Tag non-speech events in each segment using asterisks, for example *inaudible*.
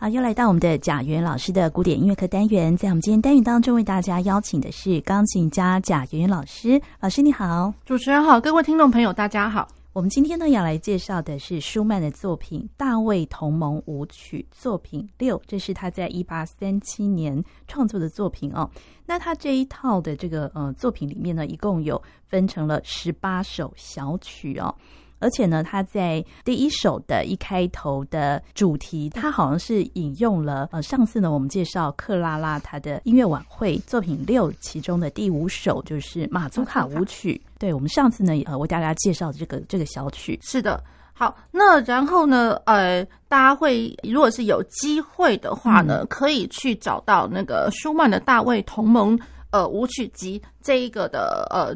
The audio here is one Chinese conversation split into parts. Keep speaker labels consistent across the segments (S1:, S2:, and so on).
S1: 好，又来到我们的贾元老师的古典音乐课单元，在我们今天单元当中，为大家邀请的是钢琴家贾圆圆老师。老师你好，
S2: 主持人好，各位听众朋友大家好。
S1: 我们今天呢要来介绍的是舒曼的作品《大卫同盟舞曲》作品六，这是他在一八三七年创作的作品哦。那他这一套的这个呃作品里面呢，一共有分成了十八首小曲哦。而且呢，他在第一首的一开头的主题，他好像是引用了呃，上次呢我们介绍克拉拉他的音乐晚会作品六其中的第五首，就是马祖卡舞曲。对，我们上次呢呃为大家介绍的这个这个小曲。
S2: 是的，好，那然后呢呃，大家会如果是有机会的话呢，嗯、可以去找到那个舒曼的大卫同盟呃舞曲集这一个的呃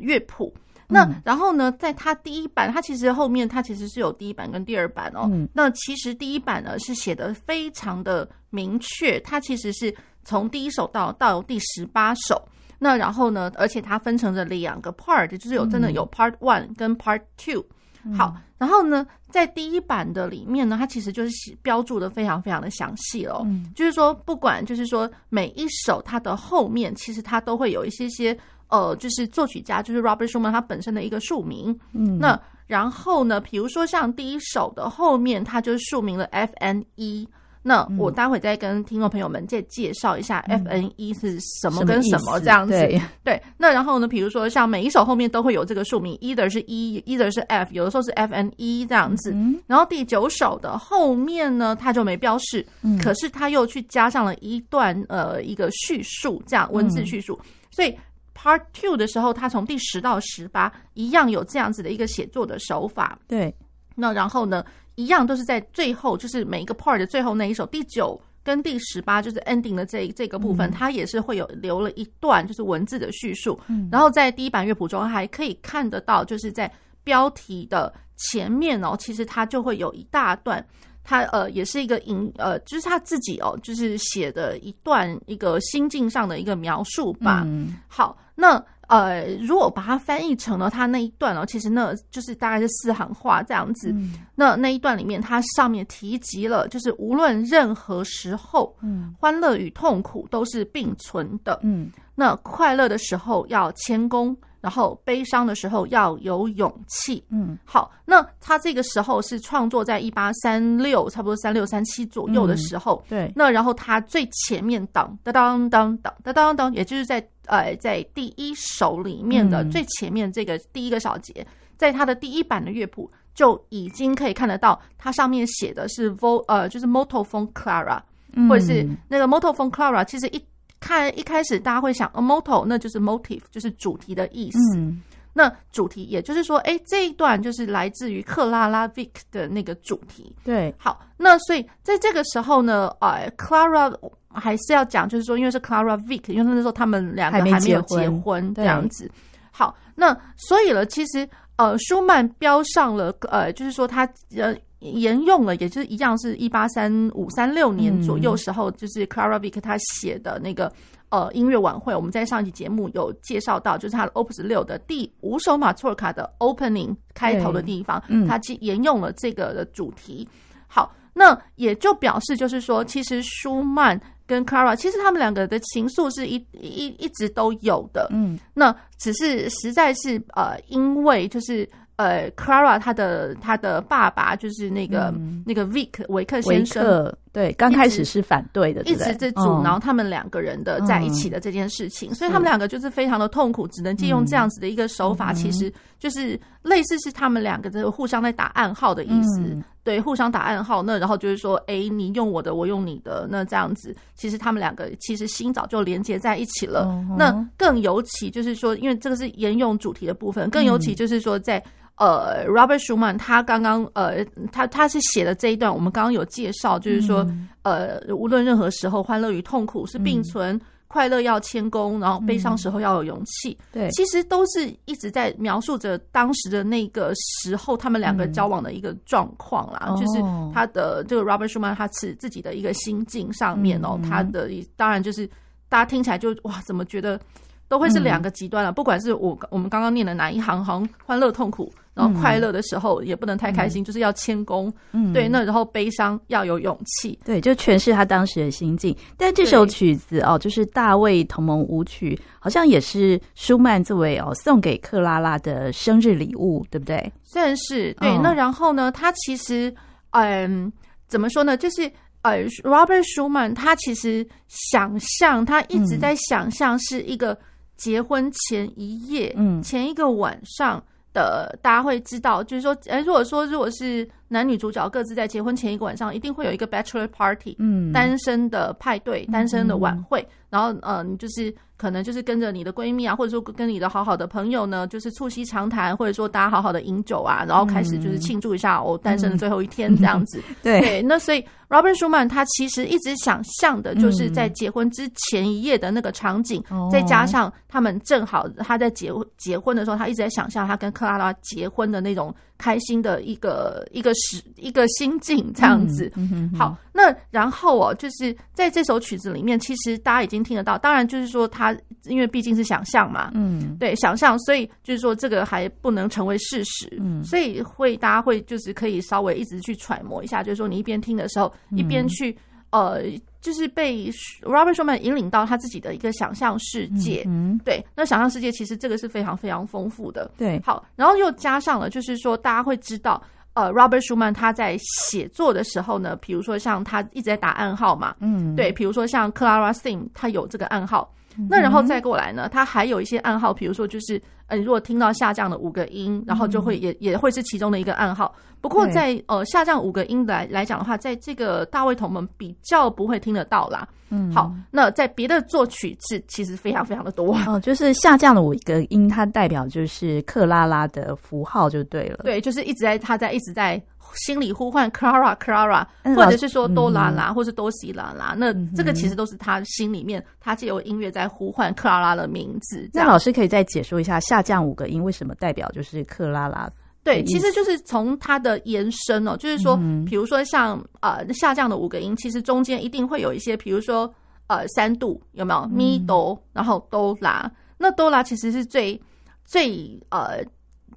S2: 乐谱。那然后呢，在它第一版，它其实后面它其实是有第一版跟第二版哦。嗯、那其实第一版呢是写的非常的明确，它其实是从第一首到到第十八首。那然后呢，而且它分成了两个 part，就是有真的有 part one 跟 part two。嗯、好，然后呢，在第一版的里面呢，它其实就是标注的非常非常的详细哦。嗯、就是说，不管就是说每一首它的后面，其实它都会有一些些。呃，就是作曲家，就是 Robert Schumann 他本身的一个署名。嗯，那然后呢，比如说像第一首的后面，它就署名了 F N E。那我待会再跟听众朋友们再介绍一下 F N E 是什么跟什么这样子。对，对，那然后呢，比如说像每一首后面都会有这个署名，either 是 E，either 是 F，有的时候是 F N E 这样子。嗯，然后第九首的后面呢，它就没标示，嗯，可是他又去加上了一段呃一个叙述，这样文字叙述，所以。Part Two 的时候，他从第十到十八一样有这样子的一个写作的手法。
S1: 对，
S2: 那然后呢，一样都是在最后，就是每一个 part 的最后那一首，第九跟第十八就是 ending 的这这个部分，它也是会有留了一段就是文字的叙述。嗯，然后在第一版乐谱中还可以看得到，就是在标题的前面哦，其实它就会有一大段。他呃也是一个引呃，就是他自己哦，就是写的一段一个心境上的一个描述吧。嗯、好，那呃，如果把它翻译成了它那一段哦，其实那就是大概是四行话这样子。嗯、那那一段里面，它上面提及了，就是无论任何时候，嗯，欢乐与痛苦都是并存的。嗯，那快乐的时候要谦恭。然后悲伤的时候要有勇气。嗯，好，那他这个时候是创作在一八三六，差不多三六三七左右的时候。嗯、对，那然后他最前面当当当当当当当，也就是在呃在第一首里面的最前面这个第一个小节，嗯、在他的第一版的乐谱就已经可以看得到，它上面写的是 Vol 呃就是 Motto von Clara，或者是那个 Motto von Clara，其实一。看一开始大家会想，a motto 那就是 motive，就是主题的意思。嗯、那主题也就是说，哎，这一段就是来自于克拉拉 Wieck 的那个主题。对，好，那所以在这个时候呢，呃，Clara 还是要讲，就是说，因为是 Clara Wieck，因为那时候他们两个还没有结婚这样子。好，那所以了，其实呃，舒曼标上了，呃，就是说他呃。沿用了，也就是一样，是一八三五三六年左右时候，就是 Clara Wieck 他写的那个呃音乐晚会。我们在上一期节目有介绍到，就是他的 Opus 六的第五首马托尔卡的 Opening 开头的地方，他去沿用了这个的主题。好，那也就表示就是说，其实舒曼跟 Clara 其实他们两个的情愫是一一一直都有的。嗯，那只是实在是呃，因为就是。呃，Clara 他的他的爸爸就是那个、嗯、那个 Wieck 维克先生，
S1: 对，刚开始是反对的，
S2: 一直在阻挠他们两个人的在一起的这件事情，嗯、所以他们两个就是非常的痛苦，只能借用这样子的一个手法，嗯、其实就是类似是他们两个的互相在打暗号的意思，嗯、对，互相打暗号。那然后就是说，哎，你用我的，我用你的，那这样子，其实他们两个其实心早就连接在一起了。嗯、那更尤其就是说，因为这个是沿用主题的部分，更尤其就是说在。呃，Robert Schumann 他刚刚呃，他他是写的这一段，我们刚刚有介绍，就是说，嗯、呃，无论任何时候，欢乐与痛苦是并存，嗯、快乐要谦恭，然后悲伤时候要有勇气。对、嗯，其实都是一直在描述着当时的那个时候，他们两个交往的一个状况啦，嗯、就是他的这个 Robert Schumann 他是自己的一个心境上面哦，嗯、他的当然就是大家听起来就哇，怎么觉得？都会是两个极端了。嗯、不管是我我们刚刚念的哪一行，好像欢乐痛苦。然后快乐的时候也不能太开心，嗯、就是要谦恭。嗯，对，那然后悲伤要有勇气。
S1: 对，就诠释他当时的心境。但这首曲子哦，就是大卫同盟舞曲，好像也是舒曼作为哦送给克拉拉的生日礼物，对不对？
S2: 虽然是对，哦、那然后呢，他其实嗯，怎么说呢？就是呃，Robert Schumann 他其实想象，他一直在想象是一个结婚前一夜，嗯，前一个晚上。的大家会知道，就是说，哎，如果说如果是男女主角各自在结婚前一个晚上，一定会有一个 bachelor party，嗯，单身的派对，单身的晚会，嗯、然后，嗯、呃，就是。可能就是跟着你的闺蜜啊，或者说跟你的好好的朋友呢，就是促膝长谈，或者说大家好好的饮酒啊，然后开始就是庆祝一下我单身的最后一天这样子。嗯、*laughs* 对，对，那所以 Robert Schumann 他其实一直想象的就是在结婚之前一夜的那个场景，嗯、再加上他们正好他在结结婚的时候，他一直在想象他跟克拉拉结婚的那种开心的一个一个时一个心境这样子。嗯嗯嗯、好，那然后哦，就是在这首曲子里面，其实大家已经听得到，当然就是说他。他因为毕竟是想象嘛，嗯，对，想象，所以就是说这个还不能成为事实，嗯，所以会大家会就是可以稍微一直去揣摩一下，就是说你一边听的时候，一边去呃，就是被 Robert Schumann 引领到他自己的一个想象世界，嗯，对，那想象世界其实这个是非常非常丰富的，对，好，然后又加上了就是说大家会知道。呃，Robert Schumann 他在写作的时候呢，比如说像他一直在打暗号嘛，嗯，对，比如说像 Clara Sing，他有这个暗号，嗯、那然后再过来呢，它还有一些暗号，比如说就是。呃，如果听到下降的五个音，然后就会也也会是其中的一个暗号。不过在呃下降五个音来来讲的话，在这个大卫同盟比较不会听得到啦。嗯，好，那在别的作曲是其实非常非常的多
S1: 哦，就是下降的五个音，它代表就是克拉拉的符号就对了。
S2: 对，就是一直在他在一直在心里呼唤 Clara Clara，或者是说哆啦啦，或是哆西啦啦。那这个其实都是他心里面，他借由音乐在呼唤克拉拉的名字。
S1: 那老师可以再解说一下下降五个音为什么代表就是克拉拉？
S2: 对，其实就是从它的延伸哦，就是说，比如说像呃下降的五个音，其实中间一定会有一些，比如说呃三度有没有咪哆，然后哆啦，那哆啦其实是最最呃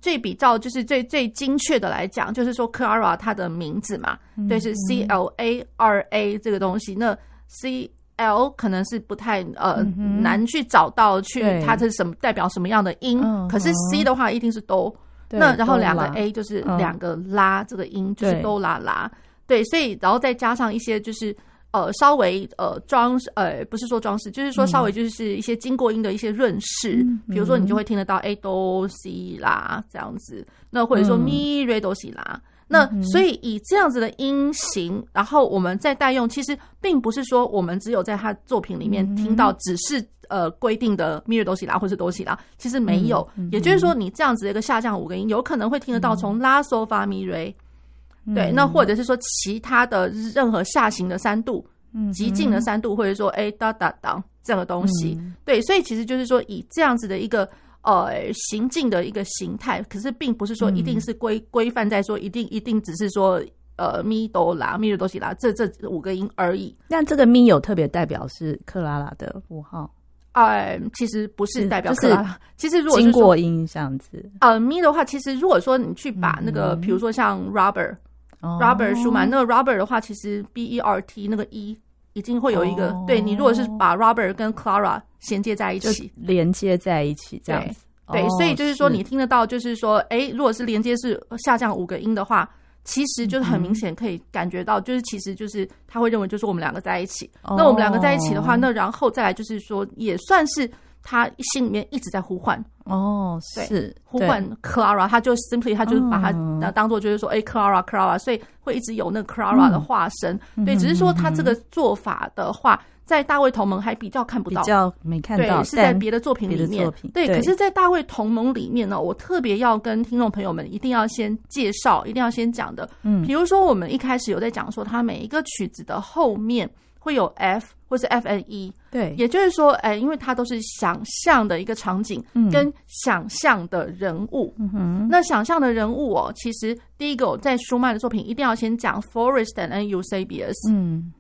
S2: 最比较就是最最精确的来讲，就是说 Clara 它的名字嘛，对，是 C L A R A 这个东西，那 C。L 可能是不太呃、嗯、难去找到去它是什么代表什么样的音，可是 C 的话一定是哆，那然后两个 A 就是两个拉这个音就是哆啦啦，对，所以然后再加上一些就是呃稍微呃装呃不是说装饰，就是说稍微就是一些经过音的一些润饰，嗯、比如说你就会听得到 A 哆西啦这样子，那或者说咪瑞哆西啦。那所以以这样子的音型，然后我们再代用，其实并不是说我们只有在他作品里面听到，只是呃规定的咪瑞哆西拉或是哆西拉，其实没有。也就是说，你这样子的一个下降五个音，有可能会听得到从拉嗦发咪瑞，对，那或者是说其他的任何下行的三度，极进的三度，或者说哎哒哒哒这样的东西，对，所以其实就是说以这样子的一个。呃，行进的一个形态，可是并不是说一定是规规范在说一定一定只是说呃咪哆啦咪瑞哆西啦这这五个音而已。
S1: 那这个咪有特别代表是克拉拉的符号？
S2: 呃，其实不是代表克拉拉。其实如果
S1: 经过音这样子，
S2: 呃咪的话，其实如果说你去把那个，比如说像 Robert Robert 舒曼那个 Robert 的话，其实 B E R T 那个 E 已经会有一个，对你如果是把 Robert 跟 Clara。衔接在一起，
S1: 连接在一起，这样子。
S2: 对，对，所以就是说，你听得到，就是说，哎是，如果是连接是下降五个音的话，其实就是很明显可以感觉到，就是其实就是他会认为就是我们两个在一起。哦、那我们两个在一起的话，那然后再来就是说，也算是他心里面一直在呼唤。
S1: 哦，
S2: 对
S1: 是
S2: 呼唤 Clara，他就 simply 他就把它当做就是说，哎，Clara，Clara，所以会一直有那个 Clara 的化身。嗯、对，只是说他这个做法的话。在大卫同盟还比较看不到，
S1: 比较没看到，
S2: 对，是在别的作品里面。对，对，可是，在大卫同盟里面呢，我特别要跟听众朋友们一定要先介绍，一定要先讲的。嗯，比如说我们一开始有在讲说，它每一个曲子的后面会有 F 或是 F N E，对，也就是说，哎，因为它都是想象的一个场景，跟想象的人物。那想象的人物哦，其实第一个在舒曼的作品一定要先讲 Florestan and Eusebius。嗯，好。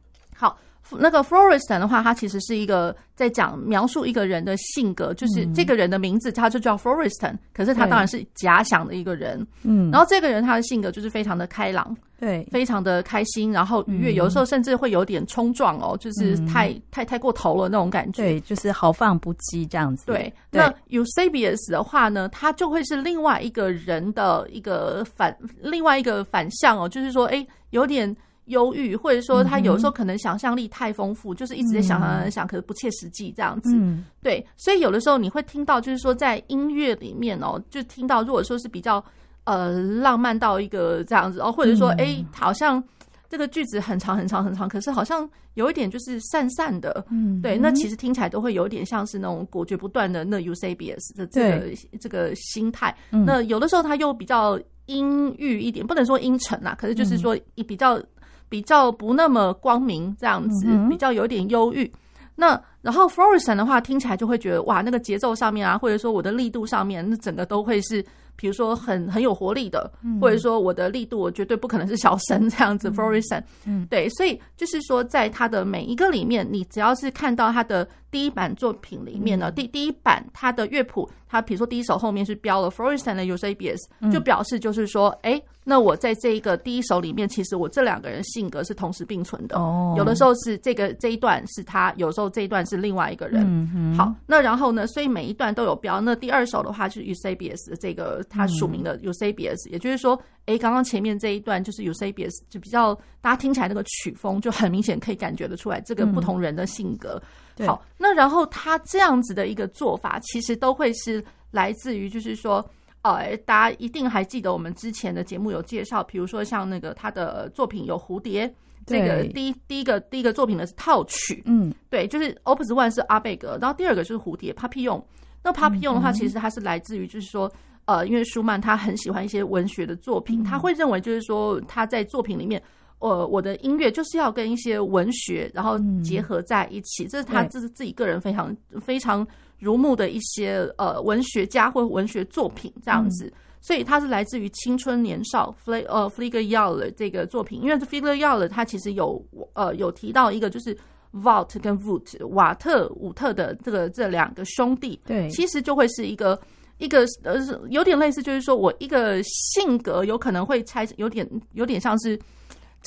S2: 那个 Florestan 的话，它其实是一个在讲描述一个人的性格，就是这个人的名字，他就叫 Florestan，可是他当然是假想的一个人。嗯，然后这个人他的性格就是非常的开朗，对，非常的开心，然后愉悦，有的时候甚至会有点冲撞哦，就是太太太过头了那种感觉，
S1: 对，就是豪放不羁这样子。
S2: 对，那 Eusebius 的话呢，他就会是另外一个人的一个反，另外一个反向哦，就是说，哎，有点。忧郁，或者说他有时候可能想象力太丰富，嗯、就是一直在想想想，可是不切实际这样子。嗯、对，所以有的时候你会听到，就是说在音乐里面哦，就听到如果说是比较呃浪漫到一个这样子哦，或者说哎、欸，好像这个句子很长很长很长，可是好像有一点就是散散的。嗯，对，那其实听起来都会有点像是那种果决不断的那 Eusebius 的这个这个心态。那有的时候他又比较阴郁一点，不能说阴沉啊，可是就是说比较。比较不那么光明这样子，比较有点忧郁。那然后 Florestan 的话，听起来就会觉得哇，那个节奏上面啊，或者说我的力度上面，那整个都会是。比如说很很有活力的，或者说我的力度，我绝对不可能是小声这样子。Florestan，嗯，对，所以就是说，在他的每一个里面，你只要是看到他的第一版作品里面呢，第第一版它的乐谱，它比如说第一首后面是标了 Florestan 的 Eusebius，就表示就是说，哎，那我在这一个第一首里面，其实我这两个人性格是同时并存的。哦，有的时候是这个这一段是他，有时候这一段是另外一个人。嗯，好，那然后呢，所以每一段都有标。那第二首的话就是 Eusebius 这个。他署名的 Eusebius，也就是说，哎，刚刚前面这一段就是 Eusebius，就比较大家听起来那个曲风就很明显，可以感觉得出来这个不同人的性格。嗯、好，那然后他这样子的一个做法，其实都会是来自于，就是说，呃，大家一定还记得我们之前的节目有介绍，比如说像那个他的作品有蝴蝶，这个第一第一个第一个作品的是套曲，嗯，对，就是 Opus One 是阿贝格，然后第二个就是蝴蝶 Papillon。那 Papillon 的话，其实它是来自于就是说。呃，因为舒曼他很喜欢一些文学的作品，他会认为就是说他在作品里面，呃，我的音乐就是要跟一些文学然后结合在一起，这是他这是自己个人非常非常如目的一些呃文学家或文学作品这样子，所以他是来自于青春年少 Fle 呃 Fliger-Jahre 这个作品，因为 Fliger-Jahre 他其实有呃有提到一个就是 Vault 跟 vout 瓦特伍特的这个这两个兄弟，对，其实就会是一个。一个呃，有点类似，就是说我一个性格有可能会猜，有点有点像是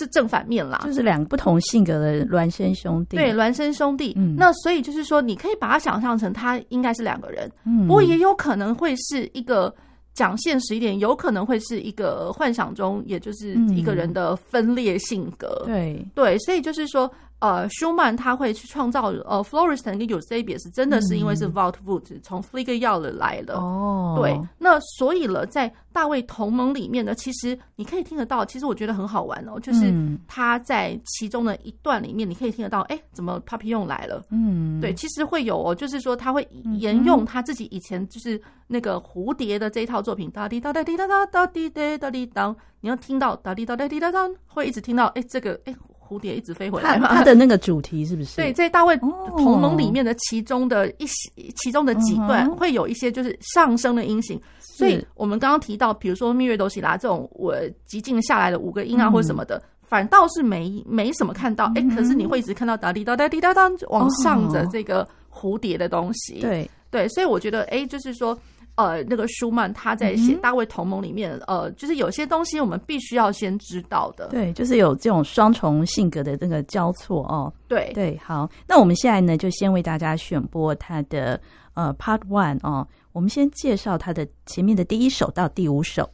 S2: 这正反面啦，
S1: 就是两个不同性格的孪生兄弟。
S2: 对，孪生兄弟。嗯，那所以就是说，你可以把它想象成他应该是两个人，嗯，不过也有可能会是一个讲现实一点，有可能会是一个幻想中，也就是一个人的分裂性格。对对，所以就是说。呃，舒曼他会去创造呃，Florestan 跟 Eusebius 真的是因为是 Wout Woot 从 Fliger-Jahre 来的哦。对，那所以了，在大卫同盟里面呢，其实你可以听得到，其实我觉得很好玩哦，就是他在其中的一段里面，你可以听得到，哎，怎么 Papillon 来了？嗯，对，其实会有哦，就是说他会沿用他自己以前就是那个蝴蝶的这一套作品，哒滴哒哒滴哒哒哒滴哒哒滴当，你要听到哒滴哒哒滴哒当，会一直听到，哎，这个哎。蝴蝶一直飞回来嘛？
S1: 它的那个主题是不是？
S2: 对，在大卫同盟里面的其中的一些、其中的几段会有一些就是上升的音型。所以我们刚刚提到，比如说蜜月斗喜拉这种我极静下来的五个音啊，或者什么的，反倒是没没什么看到。哎，可是你会一直看到哒滴哒哒滴哒当往上的这个蝴蝶的东西。对对，所以我觉得，哎，就是说。呃，那个舒曼他在写《大卫同盟》里面，嗯、呃，就是有些东西我们必须要先知道的。
S1: 对，就是有这种双重性格的那个交错哦。
S2: 对
S1: 对，好，那我们现在呢，就先为大家选播他的呃 Part One 哦，我们先介绍他的前面的第一首到第五首。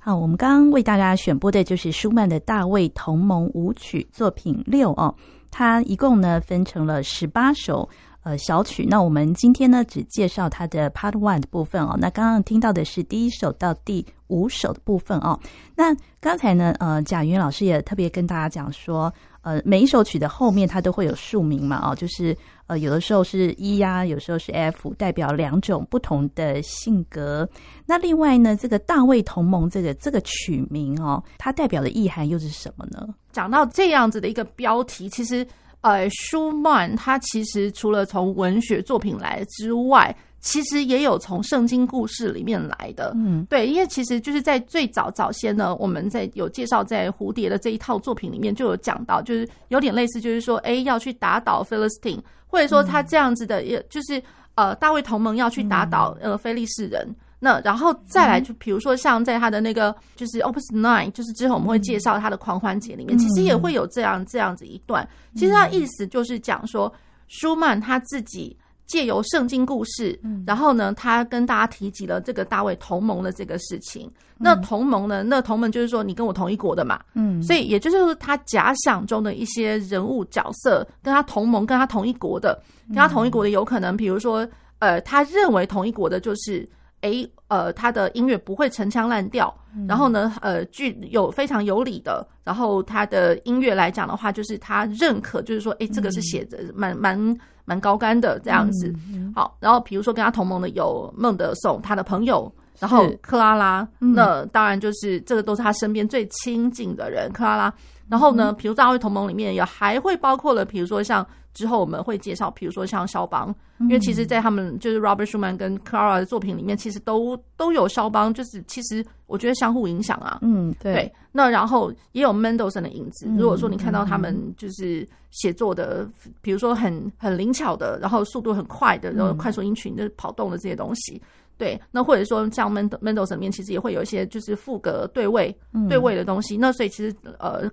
S1: 好，我们刚刚为大家选播的就是舒曼的大卫同盟舞曲作品六哦，它一共呢分成了十八首。呃，小曲。那我们今天呢，只介绍它的 Part One 的部分哦。那刚刚听到的是第一首到第五首的部分哦。那刚才呢，呃，贾云老师也特别跟大家讲说，呃，每一首曲的后面它都会有署名嘛，哦，就是呃，有的时候是 E 呀，有时候是 F，代表两种不同的性格。那另外呢，这个大卫同盟这个这个曲名哦，它代表的意涵又是什么呢？
S2: 讲到这样子的一个标题，其实。呃，舒曼他其实除了从文学作品来之外，其实也有从圣经故事里面来的。嗯，对，因为其实就是在最早早先呢，我们在有介绍在蝴蝶的这一套作品里面就有讲到，就是有点类似，就是说，哎，要去打倒菲利斯汀，或者说他这样子的，也就是呃，大卫同盟要去打倒呃非利士人。那然后再来，就比如说像在他的那个就是 Opus Nine，就是之后我们会介绍他的狂欢节里面，其实也会有这样这样子一段。其实他意思就是讲说，舒曼他自己借由圣经故事，然后呢，他跟大家提及了这个大卫同盟的这个事情。那同盟呢，那同盟就是说你跟我同一国的嘛，嗯，所以也就是他假想中的一些人物角色，跟他同盟，跟他同一国的，跟他同一国的有可能，比如说呃，他认为同一国的就是。诶，呃，他的音乐不会陈腔滥调，然后呢，呃，具有非常有理的，然后他的音乐来讲的话，就是他认可，就是说，诶，这个是写的蛮蛮蛮高干的这样子。好，然后比如说跟他同盟的有孟德颂，他的朋友，然后克拉拉，那当然就是这个都是他身边最亲近的人，克拉拉。然后呢，比如大卫同盟里面也还会包括了，比如说像。之后我们会介绍，比如说像肖邦，因为其实，在他们就是 Robert Schumann 跟 Clara 的作品里面，其实都都有肖邦，就是其实我觉得相互影响啊。嗯，对，对。那然后也有 Mendelssohn 的影子。如果说你看到他们就是写作的，比如说很很灵巧的，然后速度很快的，然后快速音群就是跑动的这些东西，对。那或者说像 Mendelssohn 里面，其实也会有一些就是副格对位对位的东西。那所以其实呃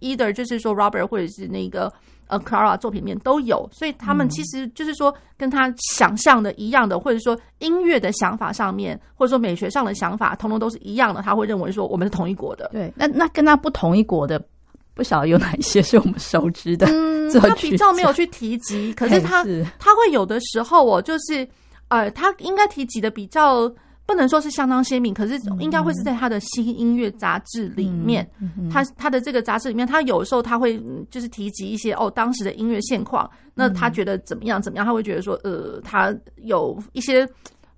S2: ，either 就是说 Robert 或者是那个。呃，Clara 作品里面都有，所以他们其实就是说跟他想象的一样的，或者说音乐的想法上面，或者说美学上的想法，通通都是一样的。他会认为说我们是同一国的。
S1: 对，那那跟他不同一国的，不晓得有哪一些是我们熟知的。
S2: 嗯，他比较没有去提及，可是他是他会有的时候哦，就是呃，他应该提及的比较。不能说是相当鲜明，可是应该会是在他的新音乐杂志里面，他他的这个杂志里面，他有时候他会就是提及一些哦当时的音乐现况，那他觉得怎么样怎么样，他会觉得说呃他有一些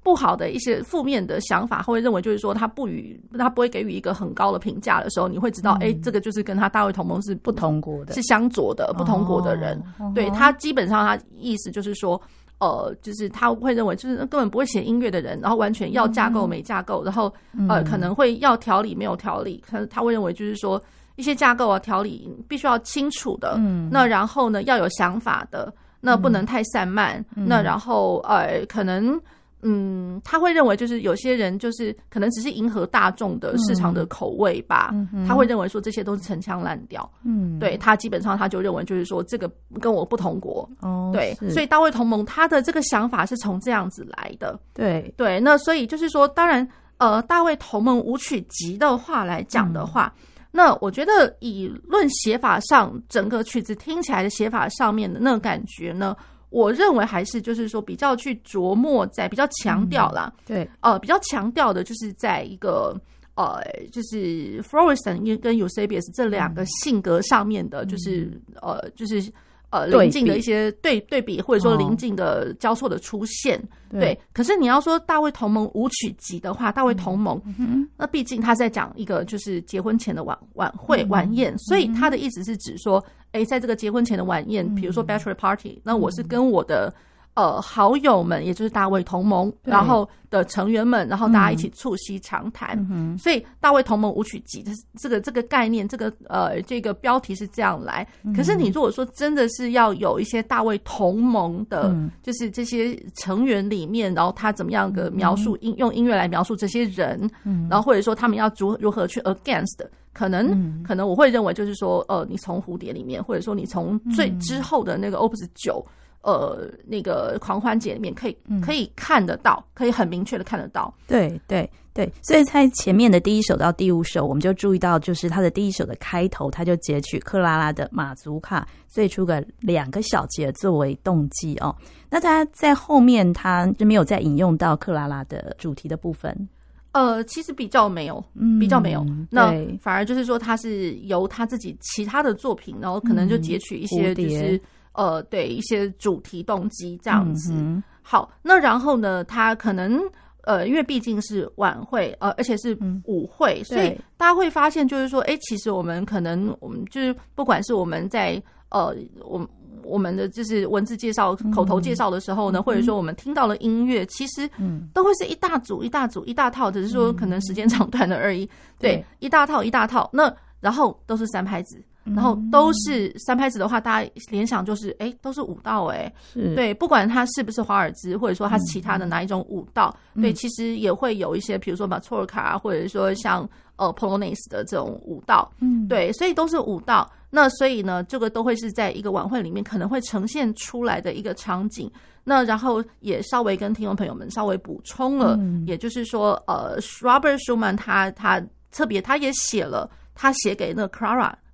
S2: 不好的一些负面的想法，他会认为就是说他不予他不会给予一个很高的评价的时候，你会知道哎这个就是跟他大卫同盟是不同国的，是相左的不同国的人，对他基本上他意思就是说。呃，就是他会认为，就是根本不会写音乐的人，然后完全要架构没架构，然后呃可能会要条理没有条理，可能他会认为就是说一些架构啊条理必须要清楚的，嗯，那然后呢要有想法的，那不能太散漫，那然后呃可能。嗯，他会认为就是有些人就是可能只是迎合大众的市场的口味吧。他会认为说这些都是陈腔滥调。嗯，对他基本上他就认为就是说这个跟我不同国。哦，对，所以大卫同盟他的这个想法是从这样子来的。对对，那所以就是说，当然呃，大卫同盟舞曲集的话来讲的话，嗯、那我觉得以论写法上，整个曲子听起来的写法上面的那个感觉呢。我认为还是就是说比较去琢磨在比较强调啦，嗯、对，呃，比较强调的就是在一个呃，就是 Florestan 跟 Eusebius 这两个性格上面的，就是、嗯、呃，就是。呃，临近的一些对对比，或者说临近的交错的出现，哦、对。可是你要说大卫同盟舞曲集的话，大卫同盟，嗯、那毕竟他在讲一个就是结婚前的晚晚会晚宴，嗯、所以他的意思是指说，哎，在这个结婚前的晚宴，比如说 bachelor party，、嗯、那我是跟我的。呃，好友们，也就是大卫同盟，然后的成员们，然后大家一起促膝长谈。嗯、所以，大卫同盟舞曲集的这个这个概念，这个呃这个标题是这样来。嗯、可是，你如果说真的是要有一些大卫同盟的，嗯、就是这些成员里面，然后他怎么样的描述音、嗯、用音乐来描述这些人，嗯、然后或者说他们要如如何去 against，可能、嗯、可能我会认为就是说，呃，你从蝴蝶里面，或者说你从最之后的那个 Opus 九。呃那个狂欢节里面可以可以看得到，可以很明确的看得到。
S1: 对对对，所以在前面的第一首到第五首，我们就注意到，就是他的第一首的开头，他就截取克拉拉的马祖卡最初的两个小节作为动机哦。那他在后面他就没有再引用到克拉拉的主题的部分。
S2: 呃，其实比较没有，比较没有。嗯、那反而就是说，他是由他自己其他的作品，然后可能就截取一些，就是、嗯、呃，对一些主题动机这样子。嗯、好，那然后呢，他可能呃，因为毕竟是晚会，呃，而且是舞会，嗯、所以大家会发现，就是说，哎，其实我们可能，我们就是不管是我们在呃，我。我们的就是文字介绍、口头介绍的时候呢，嗯、或者说我们听到了音乐，嗯、其实都会是一大组、一大组、一大套，只是说可能时间长短的而已。对，一大套、一大套，那然后都是三拍子，然后都是三拍子的话，大家联想就是，哎，都是舞蹈，哎，是。对，不管它是不是华尔兹，或者说它是其他的哪一种舞蹈，嗯、对，其实也会有一些，比如说马托尔卡，或者说像呃 Polonaise 的这种舞蹈，嗯，对，所以都是舞蹈。那所以呢，这个都会是在一个晚会里面可能会呈现出来的一个场景。那然后也稍微跟听众朋友们稍微补充了，嗯、也就是说，呃，Robert Schumann 他他特别他也写了，他写给那个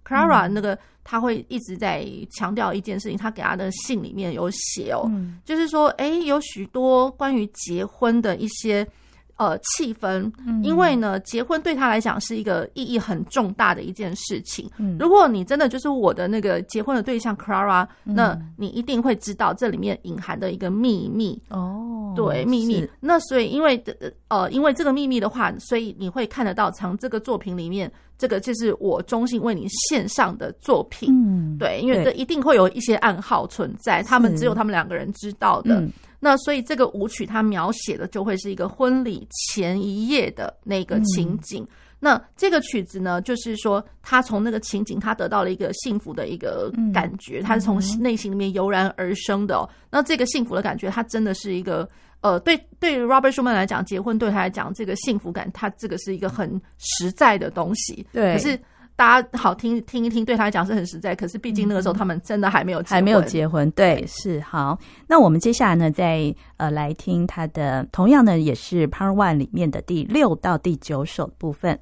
S2: Clara，Clara 那个他会一直在强调一件事情，他给他的信里面有写哦，嗯、就是说，哎，有许多关于结婚的一些。呃，气氛，因为呢，结婚对他来讲是一个意义很重大的一件事情。嗯，如果你真的就是我的那个结婚的对象 Clara，那你一定会知道这里面隐含的一个秘密哦。对，秘密。那所以，因为呃，因为这个秘密的话，所以你会看得到，从这个作品里面，这个就是我衷心为你献上的作品。嗯，对，因为这一定会有一些暗号存在，他们只有他们两个人知道的。那所以这个舞曲它描写的就会是一个婚礼前一夜的那个情景。嗯、那这个曲子呢，就是说他从那个情景，他得到了一个幸福的一个感觉，他、嗯、是从内心里面油然而生的、哦。那这个幸福的感觉，它真的是一个呃，对对，Robert Schumann 来讲，结婚对他来讲，这个幸福感，他这个是一个很实在的东西。对，可是。大家好听听一听，对他来讲是很实在。可是毕竟那个时候他们真的还没有结婚，还没有结婚。对，是好。那我们接下来呢，再呃来听他的，同样呢也是 Part One 里面的第六到第九首部分。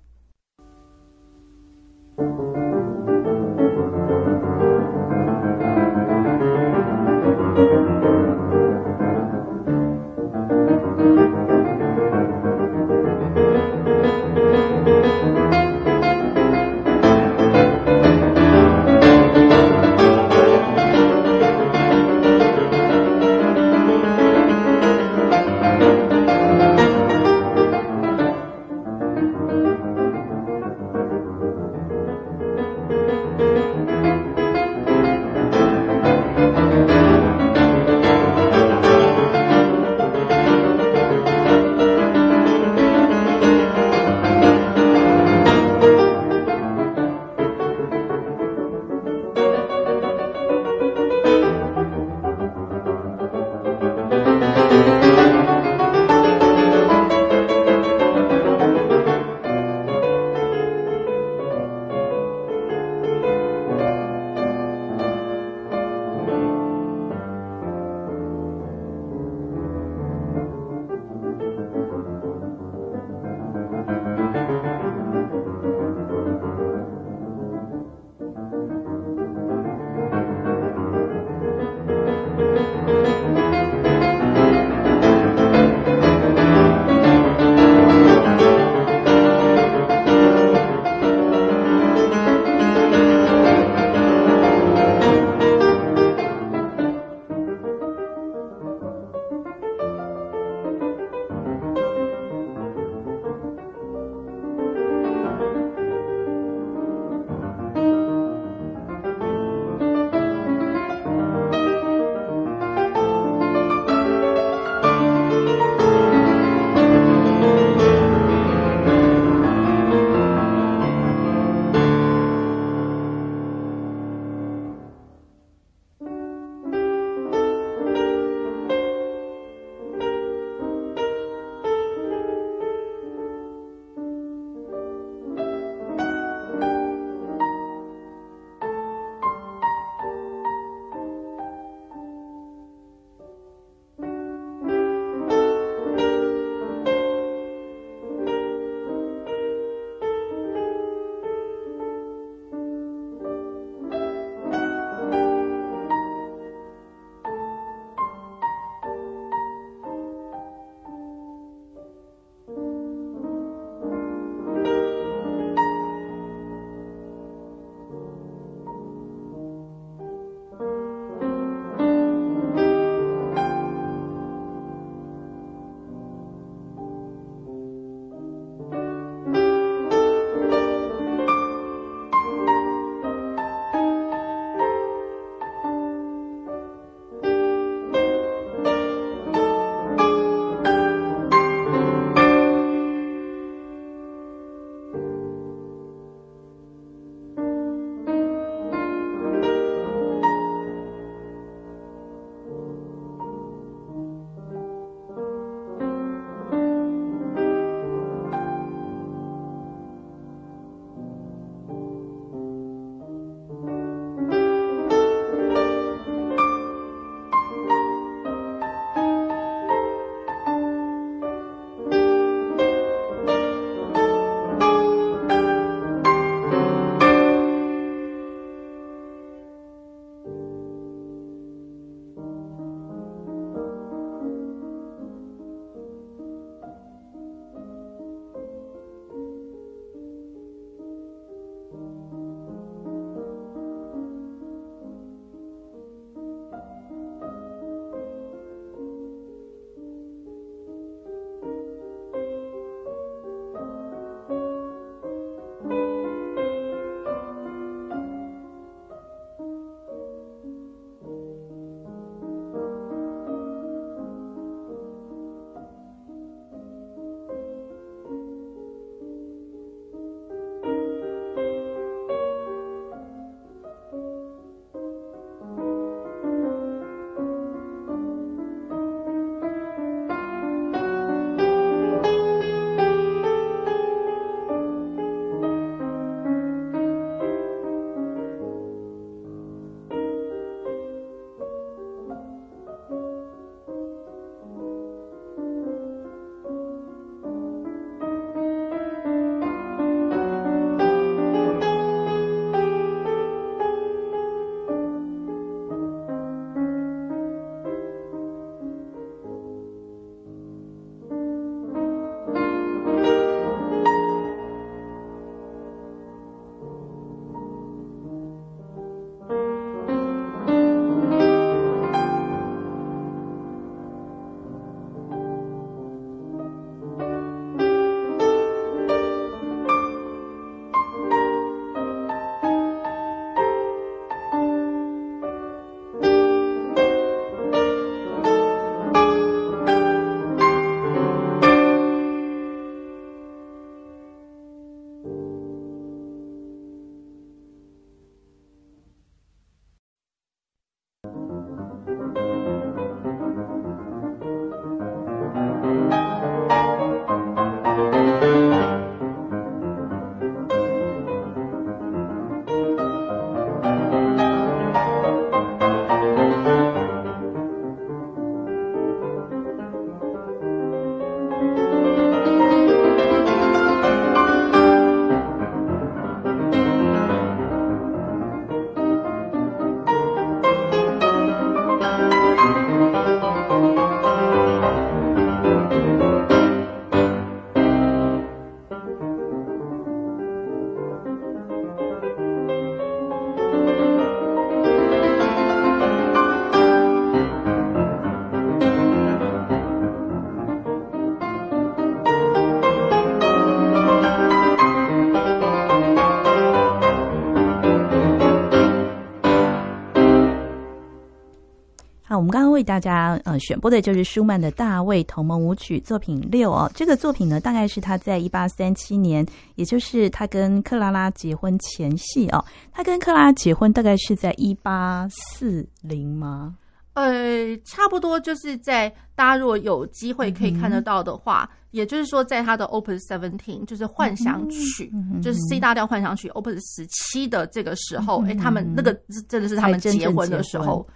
S1: 为大家呃选播的就是舒曼的大卫同盟舞曲作品六哦。这个作品呢，大概是他在一八三七年，也就是他跟克拉拉结婚前夕哦。他跟克拉拉结婚大概是在一八四零吗？
S2: 呃，差不多就是在大家如果有机会可以看得到的话，嗯、也就是说，在他的 Opus Seventeen 就是幻想曲，嗯、就是 C 大调幻想曲 Opus 十七的这个时候，哎、嗯，他们那个真的是他们结婚的时候。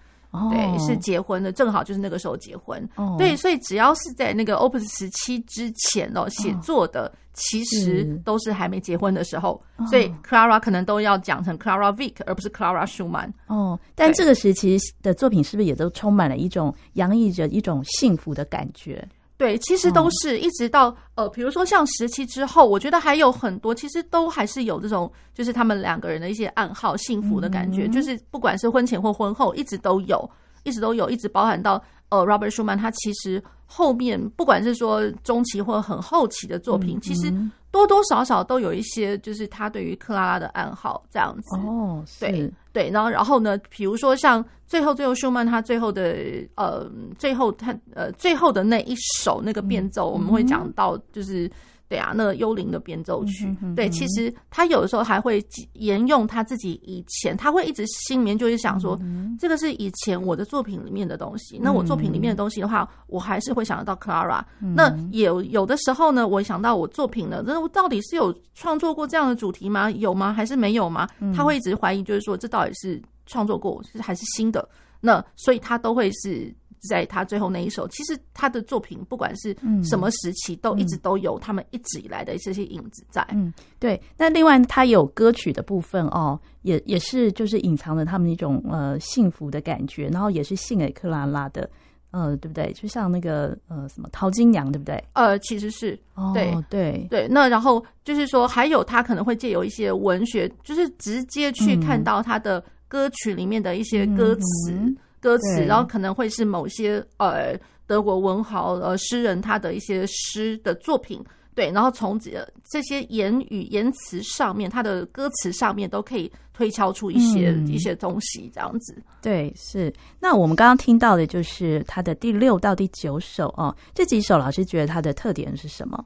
S2: 对，是结婚的，正好就是那个时候结婚。哦、对，所以只要是在那个 Opus 十七之前哦写作的，哦、其实都是还没结婚的时候。哦、所以 Clara 可能都要讲成 Clara Wieck，而不是 Clara Schumann。
S1: 哦，但这个时期的作品是不是也都充满了一种洋溢着一种幸福的感觉？
S2: 对，其实都是一直到呃，比如说像十七之后，我觉得还有很多，其实都还是有这种，就是他们两个人的一些暗号、幸福的感觉，嗯、就是不管是婚前或婚后，一直都有，一直都有，一直包含到呃，Robert Schumann 他其实后面不管是说中期或很后期的作品，嗯、其实多多少少都有一些，就是他对于克拉拉的暗号这样子。
S1: 哦，
S2: 对对，然后然后呢，比如说像。最后，最后，舒曼他最后的呃，最后他呃，最后的那一首那个变奏，我们会讲到，就是对啊，那个幽灵的变奏曲。嗯、哼哼对，其实他有的时候还会沿用他自己以前，他会一直心里面就是想说，嗯、这个是以前我的作品里面的东西。那我作品里面的东西的话，我还是会想得到 Clara。那有有的时候呢，我想到我作品呢，那我到底是有创作过这样的主题吗？有吗？还是没有吗？他会一直怀疑，就是说这到底是。创作过是还是新的，那所以他都会是在他最后那一首。其实他的作品不管是什么时期，都一直都有他们一直以来的这些影子在。
S1: 嗯，对。那另外他有歌曲的部分哦，也也是就是隐藏了他们一种呃幸福的感觉，然后也是献给克拉拉的，呃，对不对？就像那个呃什么淘金娘，对不对？
S2: 呃，其实是对、
S1: 哦、对
S2: 对。那然后就是说，还有他可能会借由一些文学，就是直接去看到他的。歌曲里面的一些歌词，嗯、歌词，然后可能会是某些呃德国文豪呃诗人他的一些诗的作品，对，然后从这这些言语言辞上面，他的歌词上面都可以推敲出一些、嗯、一些东西，这样子。
S1: 对，是。那我们刚刚听到的就是他的第六到第九首哦，这几首老师觉得它的特点是什么？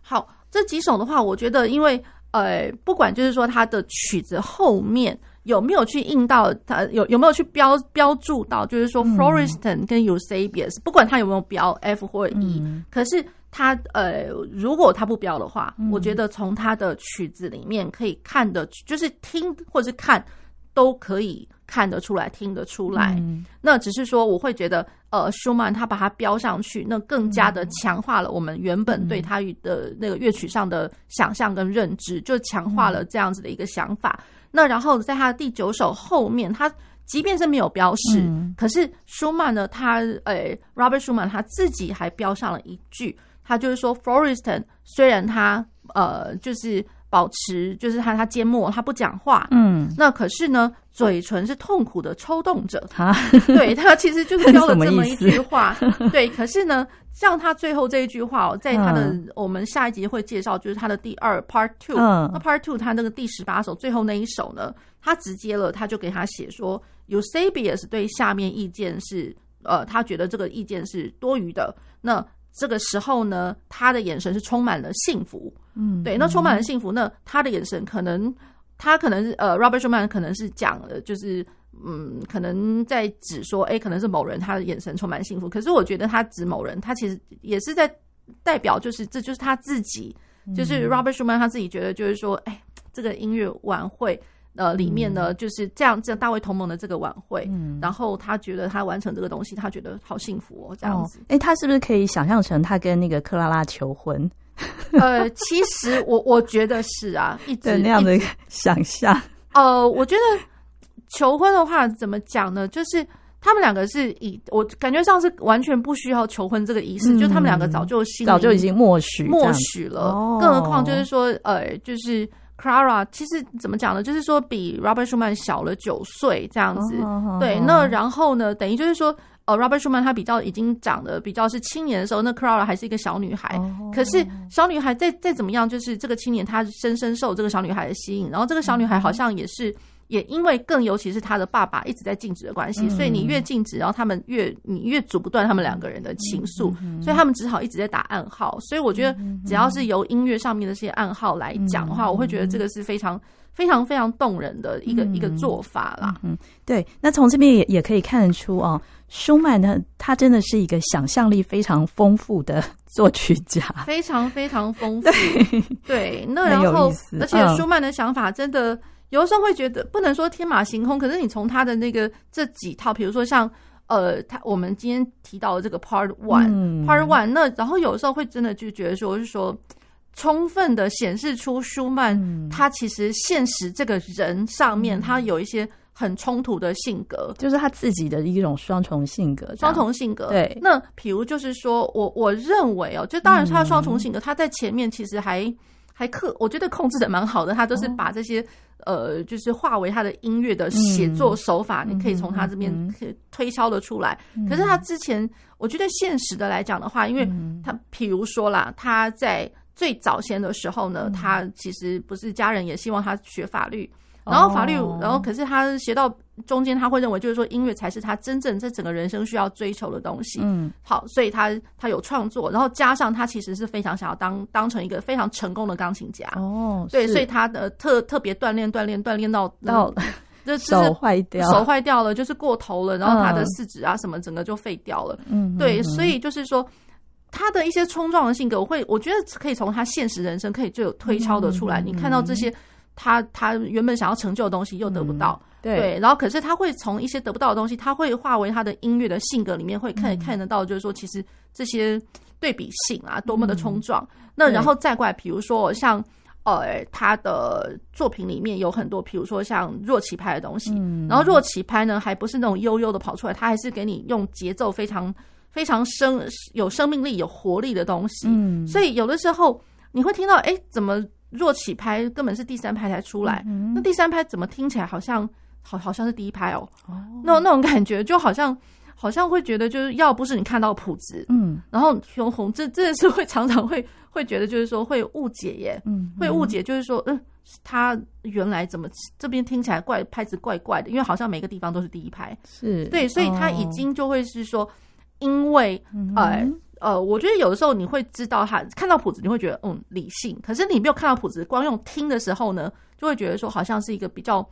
S2: 好，这几首的话，我觉得因为呃，不管就是说他的曲子后面。有没有去印到他有有没有去标标注到，就是说 Florestan 跟 Eusebius，、嗯、不管他有没有标 F 或 E，、嗯、可是他呃，如果他不标的话，嗯、我觉得从他的曲子里面可以看的，就是听或是看都可以看得出来、听得出来。嗯、那只是说，我会觉得呃，舒曼他把它标上去，那更加的强化了我们原本对他的那个乐曲上的想象跟认知，就强化了这样子的一个想法。那然后在他的第九首后面，他即便是没有标示，嗯、可是舒曼呢，他呃，Robert Schumann 他自己还标上了一句，他就是说，Florestan 虽然他呃，就是保持，就是他他缄默，他不讲话，嗯，那可是呢，嘴唇是痛苦的抽动着，啊，*laughs* 对，他其实就是标了这么一句话，*laughs* 对，可是呢。像他最后这一句话哦，在他的、嗯、我们下一集会介绍，就是他的第二 part two、嗯。那 part two 他那个第十八首最后那一首呢，他直接了，他就给他写说，Eusebius 对下面意见是，呃，他觉得这个意见是多余的。那这个时候呢，他的眼神是充满了幸福。嗯，对，那充满了幸福，那他的眼神可能，他可能呃，Robert Schumann 可能是讲了，就是。嗯，可能在指说，哎、欸，可能是某人，他的眼神充满幸福。可是我觉得他指某人，他其实也是在代表，就是这就是他自己，嗯、就是 Robert Schumann 他自己觉得，就是说，哎、欸，这个音乐晚会呃里面呢，就是这样，这样大卫同盟的这个晚会，嗯，然后他觉得他完成这个东西，他觉得好幸福哦，这样子。
S1: 哎、哦欸，他是不是可以想象成他跟那个克拉拉求婚？*laughs*
S2: 呃，其实我我觉得是啊，一直
S1: 那样的 *laughs* 想象。
S2: 呃，我觉得。求婚的话怎么讲呢？就是他们两个是以我感觉上是完全不需要求婚这个仪式，嗯、就他们两个早就心
S1: 早就已经默许
S2: 默许了。哦、更何况就是说，呃，就是 Clara 其实怎么讲呢？就是说比 Robert Schumann 小了九岁这样子。哦、对，那然后呢，等于就是说。呃，Robert Schumann 他比较已经长得比较是青年的时候，那 Clara 还是一个小女孩。Oh. 可是小女孩再再怎么样，就是这个青年他深深受这个小女孩的吸引，然后这个小女孩好像也是也因为更尤其是他的爸爸一直在禁止的关系，所以你越禁止，然后他们越你越阻不断他们两个人的情愫，所以他们只好一直在打暗号。所以我觉得只要是由音乐上面的这些暗号来讲的话，我会觉得这个是非常非常非常动人的一个一个做法啦。
S1: 嗯，对。那从这边也也可以看得出哦，舒曼呢，他真的是一个想象力非常丰富的作曲家，
S2: 非常非常丰富。*laughs* 对，那然后而且舒曼的想法真的。有的时候会觉得不能说天马行空，可是你从他的那个这几套，比如说像呃，他我们今天提到的这个 Part One，嗯，Part One，那然后有的时候会真的就觉得说，是说充分的显示出舒曼他其实现实这个人上面他有一些很冲突的性格，
S1: 就是他自己的一种双重性格，
S2: 双重性格。
S1: 对，
S2: 那比如就是说我我认为哦，就当然他的双重性格，他在前面其实还还克，我觉得控制的蛮好的，他都是把这些。呃，就是化为他的音乐的写作手法，嗯、你可以从他这边推敲的出来。嗯、可是他之前，我觉得现实的来讲的话，因为他，譬如说啦，他在最早先的时候呢，他其实不是家人也希望他学法律。然后法律，然后可是他学到中间，他会认为就是说音乐才是他真正在整个人生需要追求的东西。嗯，好，所以他他有创作，然后加上他其实是非常想要当当成一个非常成功的钢琴家。哦，对，所以他的特特别锻炼锻炼锻炼到到 *laughs*
S1: 手坏掉，
S2: 手坏掉了，就是过头了，然后他的四肢啊什么整个就废掉了。嗯，对，所以就是说他的一些冲撞的性格，我会我觉得可以从他现实人生可以就有推敲的出来。你看到这些。他他原本想要成就的东西又得不到，嗯、对，对，然后可是他会从一些得不到的东西，他会化为他的音乐的性格里面会看看得到，就是说其实这些对比性啊多么的冲撞。嗯、那然后再过来，比如说像呃他的作品里面有很多，比如说像弱起拍的东西，嗯、然后弱起拍呢还不是那种悠悠的跑出来，他还是给你用节奏非常非常生有生命力、有活力的东西。嗯，所以有的时候你会听到，哎，怎么？弱起拍根本是第三拍才出来，嗯、那第三拍怎么听起来好像好好像是第一拍哦？哦。那那种感觉就好像好像会觉得就是要不是你看到谱子，嗯，然后熊红这真的是会常常会会觉得就是说会误解耶，嗯，会误解就是说嗯，他原来怎么这边听起来怪拍子怪怪的，因为好像每个地方都是第一拍，
S1: 是
S2: 对，所以他已经就会是说，因为、嗯、呃。呃，我觉得有的时候你会知道他看到谱子，你会觉得嗯理性，可是你没有看到谱子，光用听的时候呢，就会觉得说好像是一个比较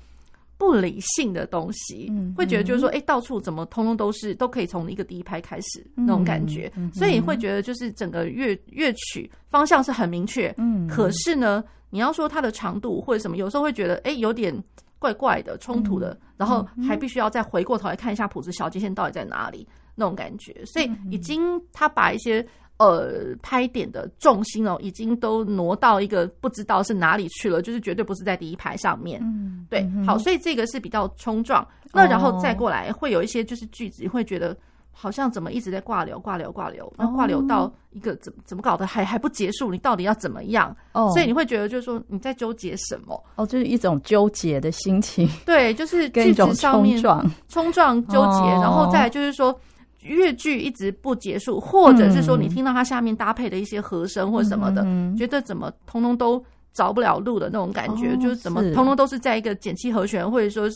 S2: 不理性的东西，嗯、会觉得就是说，哎、欸，到处怎么通通都是都可以从一个第一拍开始那种感觉，嗯、所以你会觉得就是整个乐乐曲方向是很明确，嗯，可是呢，你要说它的长度或者什么，有时候会觉得哎、欸、有点怪怪的冲突的，嗯、然后还必须要再回过头来看一下谱子小节线到底在哪里。那种感觉，所以已经他把一些呃拍点的重心哦，已经都挪到一个不知道是哪里去了，就是绝对不是在第一排上面。嗯，对，好，所以这个是比较冲撞。那然后再过来会有一些就是句子，会觉得好像怎么一直在挂流、挂流、挂流，那挂流到一个怎怎么搞的还还不结束？你到底要怎么样？哦，所以你会觉得就是说你在纠结什么？哦，
S1: 就是一种纠结的心情。
S2: 对，就是句子上面冲撞、冲撞、纠结，然后再来就是说。乐句一直不结束，或者是说你听到它下面搭配的一些和声或什么的，嗯、觉得怎么通通都着不了路的那种感觉，哦、就是怎么通通都是在一个减七和弦，或者说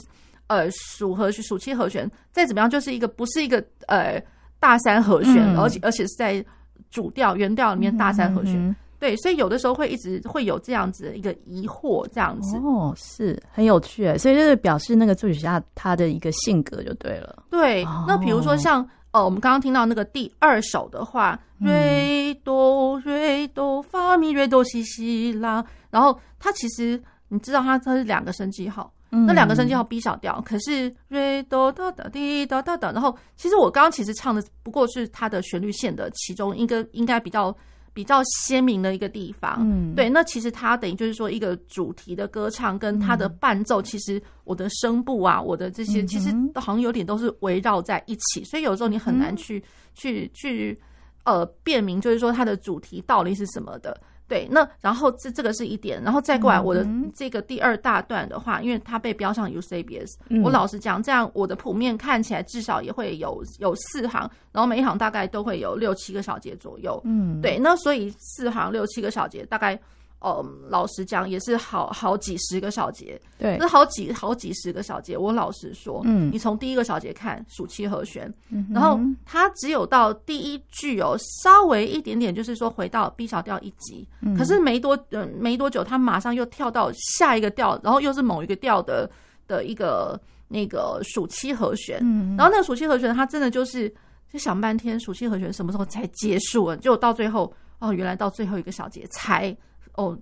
S2: 呃属和属七和弦，再怎么样就是一个不是一个呃大三和弦，嗯、而且而且是在主调原调里面大三和弦，对，所以有的时候会一直会有这样子的一个疑惑，这样子。
S1: 哦，是很有趣，所以就是表示那个作曲家他的一个性格就对了，
S2: 对，哦、那比如说像。哦，我们刚刚听到那个第二首的话，瑞哆瑞哆发咪瑞哆西西啦，然后它其实你知道它它是两个升记号，嗯、那两个升记号 B 小调，可是瑞哆哒哒滴哒哒哒，然后其实我刚刚其实唱的不过是它的旋律线的其中一个，应该比较。比较鲜明的一个地方，嗯，对，那其实它等于就是说一个主题的歌唱跟它的伴奏，其实我的声部啊，我的这些其实好像有点都是围绕在一起，所以有时候你很难去去去呃辨明，就是说它的主题到底是什么的。对，那然后这这个是一点，然后再过来我的这个第二大段的话，因为它被标上 Eusebius，我老实讲，这样我的谱面看起来至少也会有有四行，然后每一行大概都会有六七个小节左右。嗯，对，那所以四行六七个小节，大概呃，老实讲，也是好好几十个小节，
S1: 对，
S2: 是好几好几十个小节。我老实说，
S1: 嗯，
S2: 你从第一个小节看暑期和弦，
S1: 嗯，
S2: 然后它只有到第一句哦，稍微一点点，就是说回到 B 小调一级，
S1: 嗯，
S2: 可是没多嗯没多久，它马上又跳到下一个调，然后又是某一个调的的一个那个暑期和弦，
S1: 嗯，
S2: 然后那个暑期和弦，它真的就是就想半天，暑期和弦什么时候才结束了？就到最后哦，原来到最后一个小节才。哦，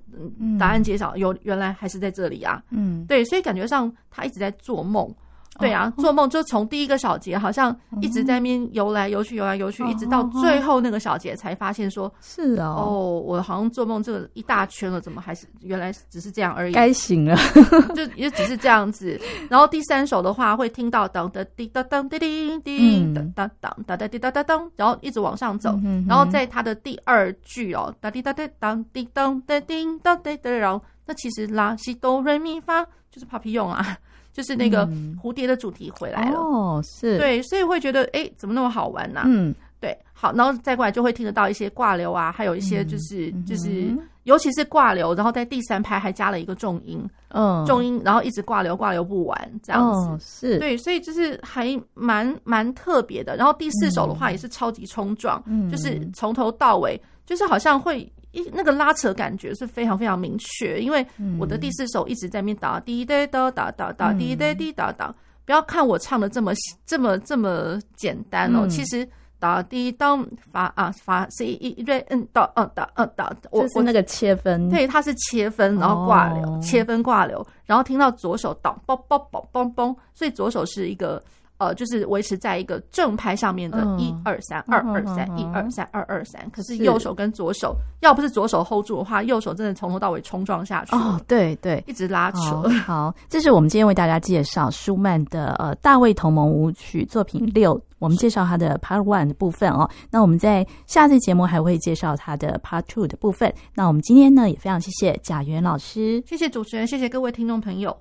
S2: 答案揭晓，有原来还是在这里啊。嗯，对，所以感觉上他一直在做梦。对啊，做梦就从第一个小节好像一直在那边游来游去，游来游去，一直到最后那个小节才发现说，
S1: 是哦，
S2: 哦，我好像做梦这个一大圈了，怎么还是原来只是这样而已？
S1: 该醒了，*laughs*
S2: 就也只是这样子。然后第三首的话会听到当哒滴当当滴滴滴当当当当哒滴当当当，然后一直往上走。然后在它的第二句哦，哒滴哒滴当滴当哒滴当哒哒，然后那其实拉西哆瑞咪发就是帕皮用啊。就是那个蝴蝶的主题回来了。
S1: 哦，是。
S2: 对，所以会觉得哎，怎么那么好玩呢？
S1: 嗯，
S2: 对，好，然后再过来就会听得到一些挂流啊，还有一些就是就是，尤其是挂流，然后在第三拍还加了一个重音，嗯，重音，然后一直挂流挂流不完这样子，
S1: 是。
S2: 对，所以就是还蛮蛮特别的。然后第四首的话也是超级冲撞，就是从头到尾就是好像会。一那个拉扯感觉是非常非常明确，因为我的第四首一直在那边打滴滴哒哒哒哒滴滴滴哒哒，不要看我唱的这么这么这么简单哦，其实打滴当发啊发 C 一瑞嗯哒嗯哒嗯哒，
S1: 我是那个切分，
S2: 对，它是切分，然后挂流，切分挂流，然后听到左手打嘣嘣嘣嘣嘣，所以左手是一个。呃，就是维持在一个正拍上面的一二三二二三一二三二二三，可是右手跟左手，要不是左手 hold 住的话，右手真的从头到尾冲撞下去。
S1: 哦，对对，
S2: 一直拉扯。
S1: 好，这是我们今天为大家介绍舒曼的呃大卫同盟舞曲作品六，我们介绍他的 Part One 的部分哦。那我们在下次节目还会介绍他的 Part Two 的部分。那我们今天呢也非常谢谢贾元老师，
S2: 谢谢主持人，谢谢各位听众朋友。